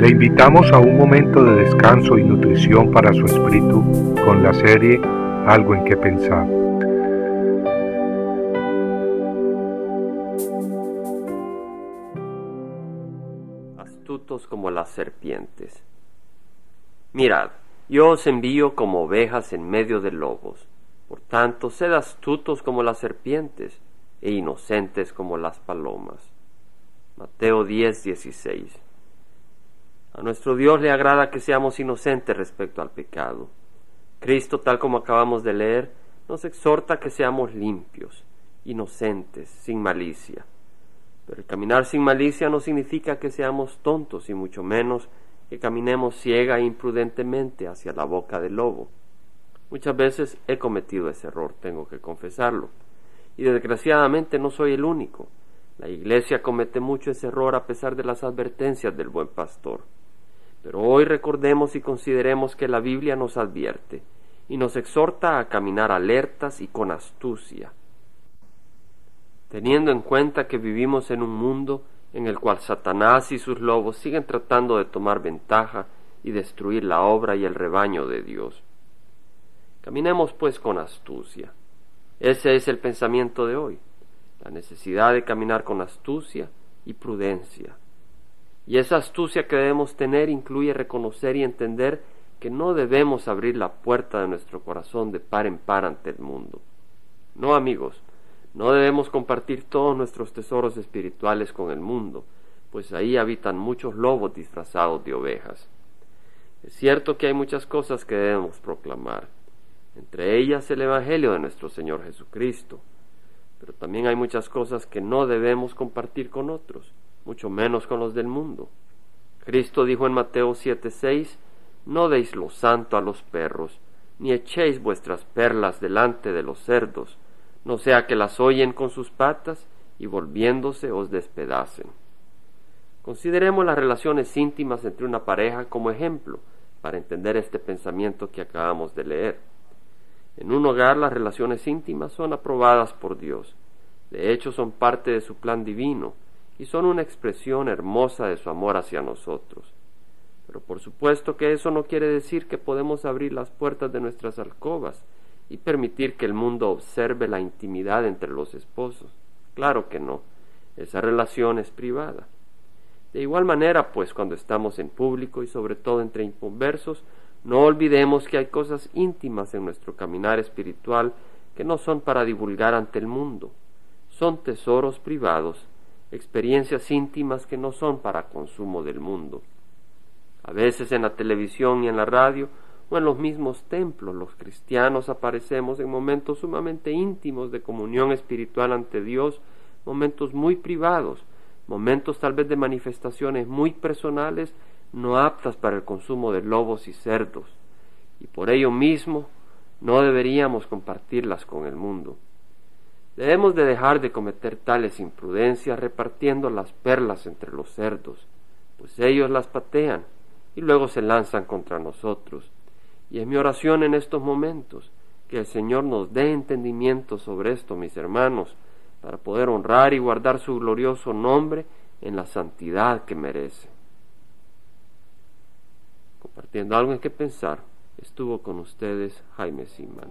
Le invitamos a un momento de descanso y nutrición para su espíritu con la serie Algo en que pensar. Astutos como las serpientes. Mirad, yo os envío como ovejas en medio de lobos. Por tanto, sed astutos como las serpientes e inocentes como las palomas. Mateo 10, 16. A nuestro Dios le agrada que seamos inocentes respecto al pecado. Cristo, tal como acabamos de leer, nos exhorta que seamos limpios, inocentes, sin malicia. Pero el caminar sin malicia no significa que seamos tontos y mucho menos que caminemos ciega e imprudentemente hacia la boca del lobo. Muchas veces he cometido ese error, tengo que confesarlo. Y desgraciadamente no soy el único. La Iglesia comete mucho ese error a pesar de las advertencias del buen pastor. Pero hoy recordemos y consideremos que la Biblia nos advierte y nos exhorta a caminar alertas y con astucia, teniendo en cuenta que vivimos en un mundo en el cual Satanás y sus lobos siguen tratando de tomar ventaja y destruir la obra y el rebaño de Dios. Caminemos pues con astucia. Ese es el pensamiento de hoy, la necesidad de caminar con astucia y prudencia. Y esa astucia que debemos tener incluye reconocer y entender que no debemos abrir la puerta de nuestro corazón de par en par ante el mundo. No, amigos, no debemos compartir todos nuestros tesoros espirituales con el mundo, pues ahí habitan muchos lobos disfrazados de ovejas. Es cierto que hay muchas cosas que debemos proclamar, entre ellas el Evangelio de nuestro Señor Jesucristo, pero también hay muchas cosas que no debemos compartir con otros, mucho menos con los del mundo. Cristo dijo en Mateo 7:6, No deis lo santo a los perros, ni echéis vuestras perlas delante de los cerdos, no sea que las oyen con sus patas y volviéndose os despedacen. Consideremos las relaciones íntimas entre una pareja como ejemplo para entender este pensamiento que acabamos de leer. En un hogar las relaciones íntimas son aprobadas por Dios, de hecho son parte de su plan divino y son una expresión hermosa de su amor hacia nosotros. Pero por supuesto que eso no quiere decir que podemos abrir las puertas de nuestras alcobas y permitir que el mundo observe la intimidad entre los esposos. Claro que no, esa relación es privada. De igual manera, pues cuando estamos en público y sobre todo entre inconversos, no olvidemos que hay cosas íntimas en nuestro caminar espiritual que no son para divulgar ante el mundo, son tesoros privados, experiencias íntimas que no son para consumo del mundo. A veces en la televisión y en la radio o en los mismos templos los cristianos aparecemos en momentos sumamente íntimos de comunión espiritual ante Dios, momentos muy privados, momentos tal vez de manifestaciones muy personales, no aptas para el consumo de lobos y cerdos, y por ello mismo no deberíamos compartirlas con el mundo. Debemos de dejar de cometer tales imprudencias repartiendo las perlas entre los cerdos, pues ellos las patean y luego se lanzan contra nosotros y es mi oración en estos momentos que el Señor nos dé entendimiento sobre esto, mis hermanos, para poder honrar y guardar su glorioso nombre en la santidad que merece. Compartiendo algo en que pensar, estuvo con ustedes Jaime Simán.